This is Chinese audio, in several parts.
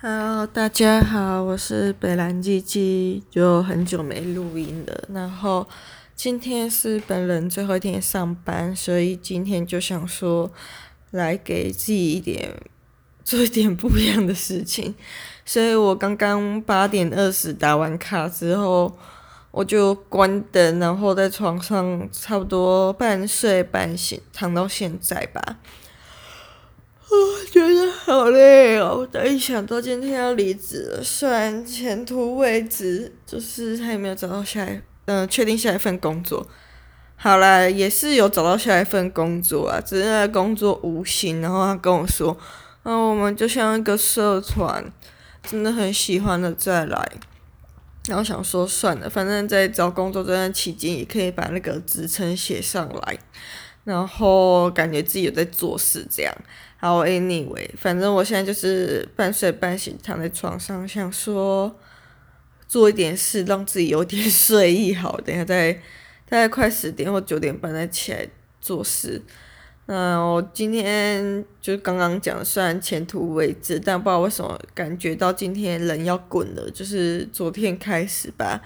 Hello，大家好，我是北兰鸡鸡，就很久没录音了。然后今天是本人最后一天上班，所以今天就想说来给自己一点做一点不一样的事情。所以我刚刚八点二十打完卡之后，我就关灯，然后在床上差不多半睡半醒，躺到现在吧。我觉得好累哦！我一想到今天要离职了，虽然前途未知，就是他也没有找到下一，嗯、确定下一份工作。好啦，也是有找到下一份工作啊，只是那个工作无薪。然后他跟我说，嗯，我们就像一个社团，真的很喜欢的再来。然后想说算了，反正在找工作这段期间，也可以把那个职称写上来。然后感觉自己有在做事，这样。好，anyway，反正我现在就是半睡半醒，躺在床上，想说做一点事，让自己有点睡意。好，等下再大概快十点或九点半再起来做事。嗯，我今天就刚刚讲，虽然前途未知，但不知道为什么感觉到今天人要滚了，就是昨天开始吧，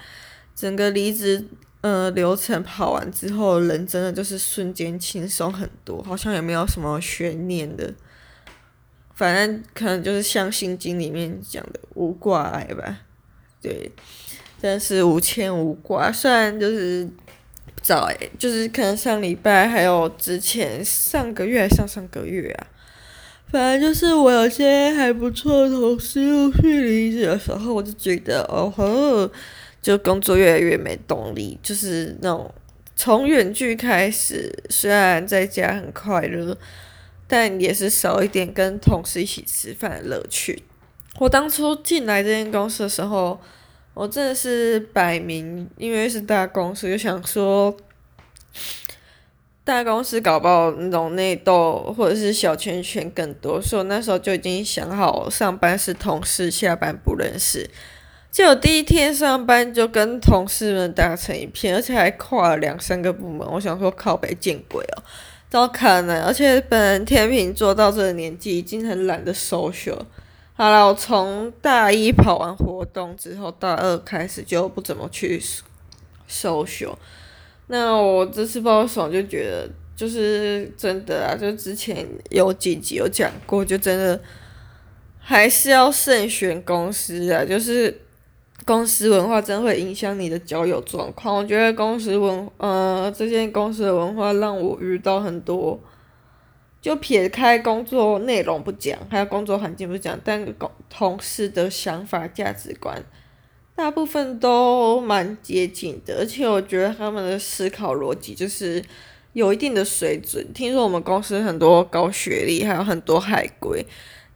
整个离职。呃，流程跑完之后，人真的就是瞬间轻松很多，好像也没有什么悬念的。反正可能就是像《心经》里面讲的无挂碍吧，对，但是无牵无挂。虽然就是不知道诶，就是可能上礼拜还有之前上个月还上上个月啊，反正就是我有些还不错的同事陆续离职的时候，我就觉得哦吼。就工作越来越没动力，就是那种从远距开始，虽然在家很快乐，但也是少一点跟同事一起吃饭的乐趣。我当初进来这间公司的时候，我真的是摆明，因为是大公司，就想说，大公司搞不好那种内斗或者是小圈圈更多，所以我那时候就已经想好，上班是同事，下班不认识。就第一天上班就跟同事们打成一片，而且还跨了两三个部门。我想说靠北见鬼哦，怎么可能？而且本人天秤座到这个年纪已经很懒得 social。好了，我从大一跑完活动之后，大二开始就不怎么去 social。那我这次报爽就觉得，就是真的啊，就之前有几集有讲过，就真的还是要慎选公司啊，就是。公司文化真会影响你的交友状况。我觉得公司文，呃，这间公司的文化让我遇到很多，就撇开工作内容不讲，还有工作环境不讲，但同同事的想法、价值观，大部分都蛮接近的。而且我觉得他们的思考逻辑就是有一定的水准。听说我们公司很多高学历，还有很多海归。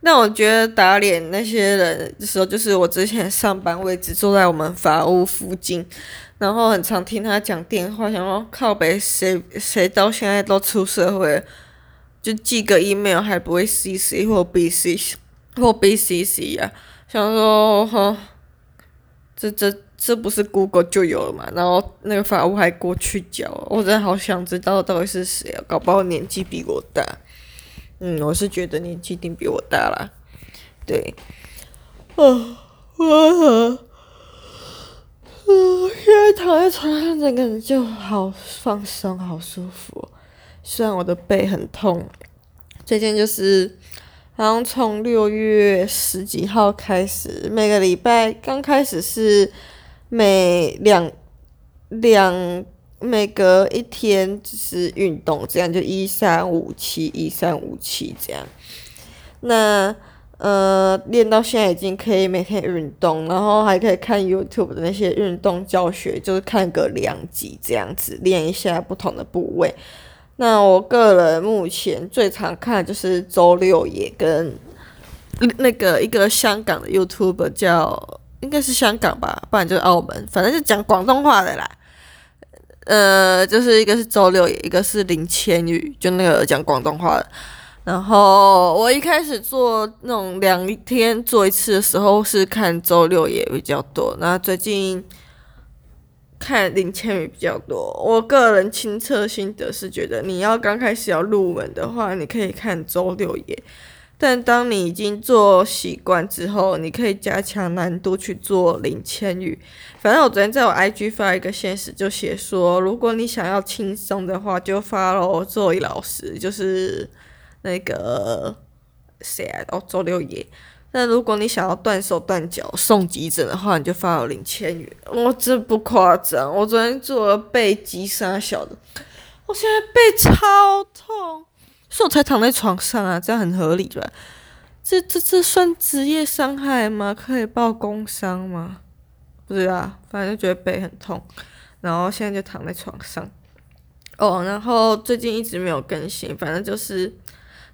那我觉得打脸那些人的时候，就是我之前上班位置坐在我们法务附近，然后很常听他讲电话，想说靠北谁谁到现在都出社会，就寄个 email 还不会 CC 或 bcc 或 BCC 啊，想说哈，这这这不是 Google 就有了嘛？然后那个法务还过去教，我真的好想知道到底是谁啊，搞不好年纪比我大。嗯，我是觉得年纪一定比我大啦，对，啊，我，嗯，现在躺在床上，整个人就好放松，好舒服。虽然我的背很痛，最近就是，好像从六月十几号开始，每个礼拜刚开始是每两两。每隔一天就是运动，这样就一三五七一三五七这样。那呃练到现在已经可以每天运动，然后还可以看 YouTube 的那些运动教学，就是看个两集这样子练一下不同的部位。那我个人目前最常看就是周六也跟那个一个香港的 YouTube 叫应该是香港吧，不然就是澳门，反正是讲广东话的啦。呃，就是一个是周六，一个是林千羽，就那个讲广东话的。然后我一开始做那种两天做一次的时候，是看周六也比较多。那最近看林千羽比较多。我个人亲测心得是觉得，你要刚开始要入门的话，你可以看周六也。但当你已经做习惯之后，你可以加强难度去做零千语。反正我昨天在我 IG 发一个限时，就写说，如果你想要轻松的话，就 follow 作为老师，就是那个谁啊？哦，周六野。但如果你想要断手断脚送急诊的话，你就发了零千语。我真不夸张，我昨天做了背肌三小的，我现在背超痛。所以我才躺在床上啊，这样很合理吧？这这这算职业伤害吗？可以报工伤吗？不知道，反正觉得背很痛，然后现在就躺在床上。哦，然后最近一直没有更新，反正就是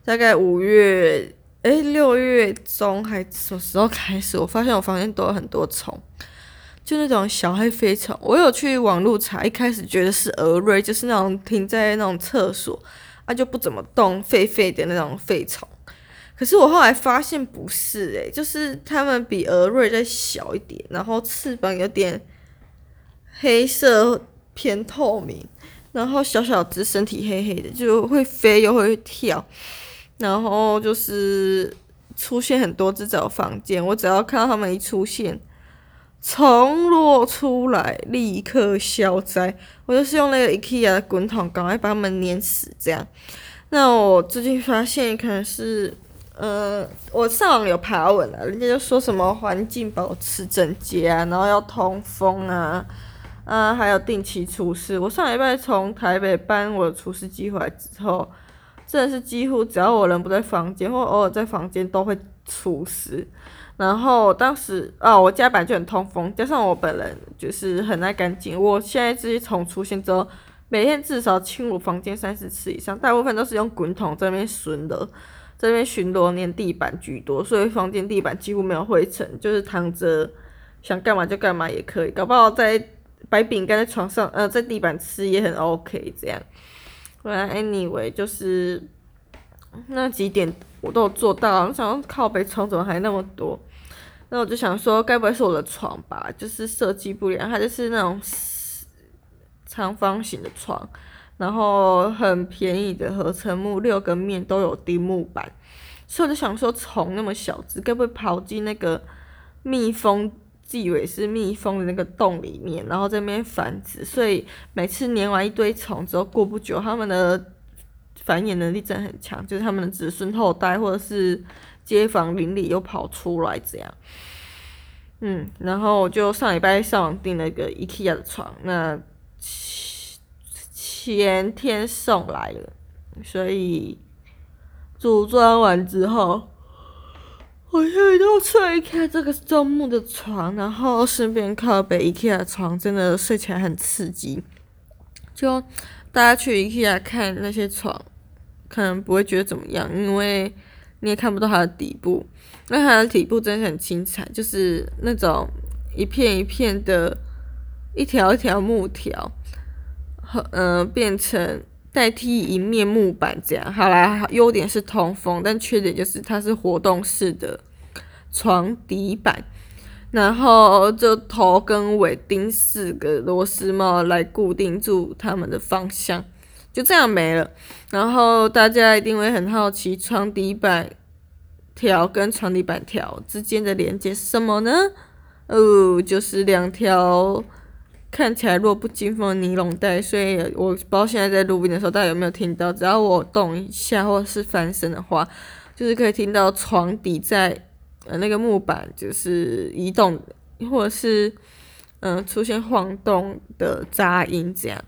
大概五月，诶，六月中还什么时候开始？我发现我房间多了很多虫，就那种小黑飞虫。我有去网络查，一开始觉得是蛾蚋，就是那种停在那种厕所。它、就不怎么动，废废的那种废虫。可是我后来发现不是诶、就是它们比蛾蚋再小一点，然后翅膀有点黑色偏透明，然后小小只，身体黑黑的，就会飞又会跳，然后就是出现很多只在我房间。我只要看到它们一出现。从落出来，立刻消灾。我就是用那个 IKEA 的滚筒，赶快把它们碾死。这样，那我最近发现，可能是，呃，我上网有爬文了，人家就说什么环境保持整洁啊，然后要通风啊，啊，还有定期除湿。我上礼拜从台北搬我的除湿机回来之后，真的是几乎只要我人不在房间，或偶尔在房间，都会除湿。然后当时啊，我家本来就很通风，加上我本人就是很爱干净。我现在自从出现之后，每天至少清我房间三四次以上，大部分都是用滚筒在那边巡逻，在那边巡逻，粘地板居多，所以房间地板几乎没有灰尘，就是躺着想干嘛就干嘛也可以，搞不好在摆饼干在床上，呃，在地板吃也很 OK 这样。Anyway，就是那几点。我都有做到，我想靠北床怎么还那么多？那我就想说，该不会是我的床吧？就是设计不良，它就是那种长方形的床，然后很便宜的合成木，六个面都有钉木板，所以我就想说，虫那么小只，该不会跑进那个蜜蜂，自以为是蜜蜂的那个洞里面，然后在那边繁殖？所以每次粘完一堆虫之后，过不久它们的。繁衍能力真的很强，就是他们的子孙后代或者是街坊邻里又跑出来这样。嗯，然后就上礼拜上网订了一个 IKEA 的床，那前天送来了，所以组装完之后，我现在就睡 IKEA 这个中木的床，然后顺便靠北 IKEA 的床，真的睡起来很刺激。就大家去 IKEA 看那些床。可能不会觉得怎么样，因为你也看不到它的底部。那它的底部真的很精彩，就是那种一片一片的，一条一条木条，和呃变成代替一面木板这样。好啦，优点是通风，但缺点就是它是活动式的床底板，然后就头跟尾钉四个螺丝帽来固定住它们的方向。就这样没了，然后大家一定会很好奇，床底板条跟床底板条之间的连接是什么呢？哦，就是两条看起来弱不禁风的尼龙带。所以我不知道现在在录音的时候大家有没有听到，只要我动一下或是翻身的话，就是可以听到床底在呃那个木板就是移动，或者是嗯、出现晃动的杂音这样。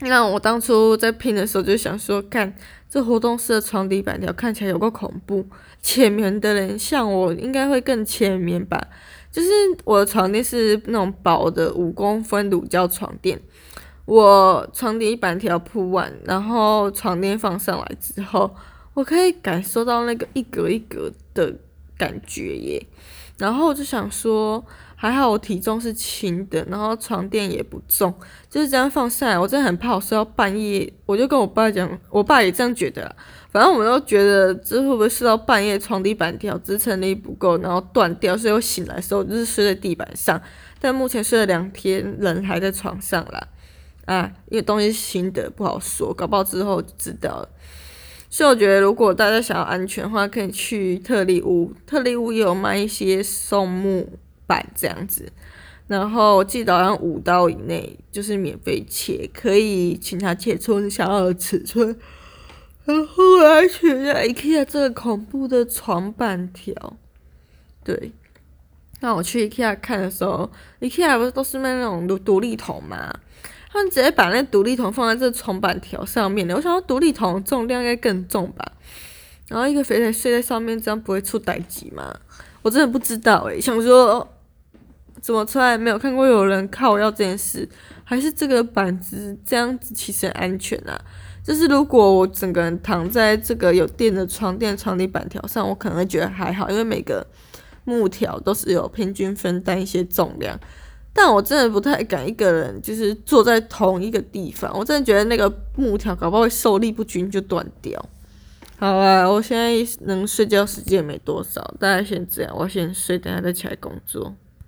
那我当初在拼的时候就想说，看这活动式的床底板条看起来有够恐怖，浅眠的人像我应该会更浅眠吧。就是我的床垫是那种薄的五公分乳胶床垫，我床底板条铺完，然后床垫放上来之后，我可以感受到那个一格一格的感觉耶。然后我就想说。还好我体重是轻的，然后床垫也不重，就是这样放下来。我真的很怕我睡到半夜，我就跟我爸讲，我爸也这样觉得。反正我们都觉得这会不会睡到半夜，床底板条支撑力不够，然后断掉，所以我醒来的时候就是睡在地板上。但目前睡了两天，人还在床上啦。啊，因为东西新的，不好说，搞不好之后就知道了。所以我觉得，如果大家想要安全的话，可以去特力屋。特力屋也有卖一些松木板这样子，然后记得好像五刀以内就是免费切，可以请他切出你想要的尺寸。然后我还取了 IKEA 这个恐怖的床板条，对。那我去 IKEA 看的时候，IKEA 不是都是卖那种独独立桶嘛？他们直接把那独立桶放在这床板条上面的。我想说，独立桶重量应该更重吧？然后一个肥仔睡在上面，这样不会出代志吗？我真的不知道诶、想说怎么从来没有看过有人靠要这件事？还是这个板子这样子其实很安全啊？就是如果我整个人躺在这个有垫的床垫床底板条上，我可能会觉得还好，因为每个。木条都是有平均分担一些重量，但我真的不太敢一个人就是坐在同一个地方，我真的觉得那个木条搞不好会受力不均就断掉。好啊，我现在能睡觉时间没多少，大家先这样，我先睡，等下再起来工作。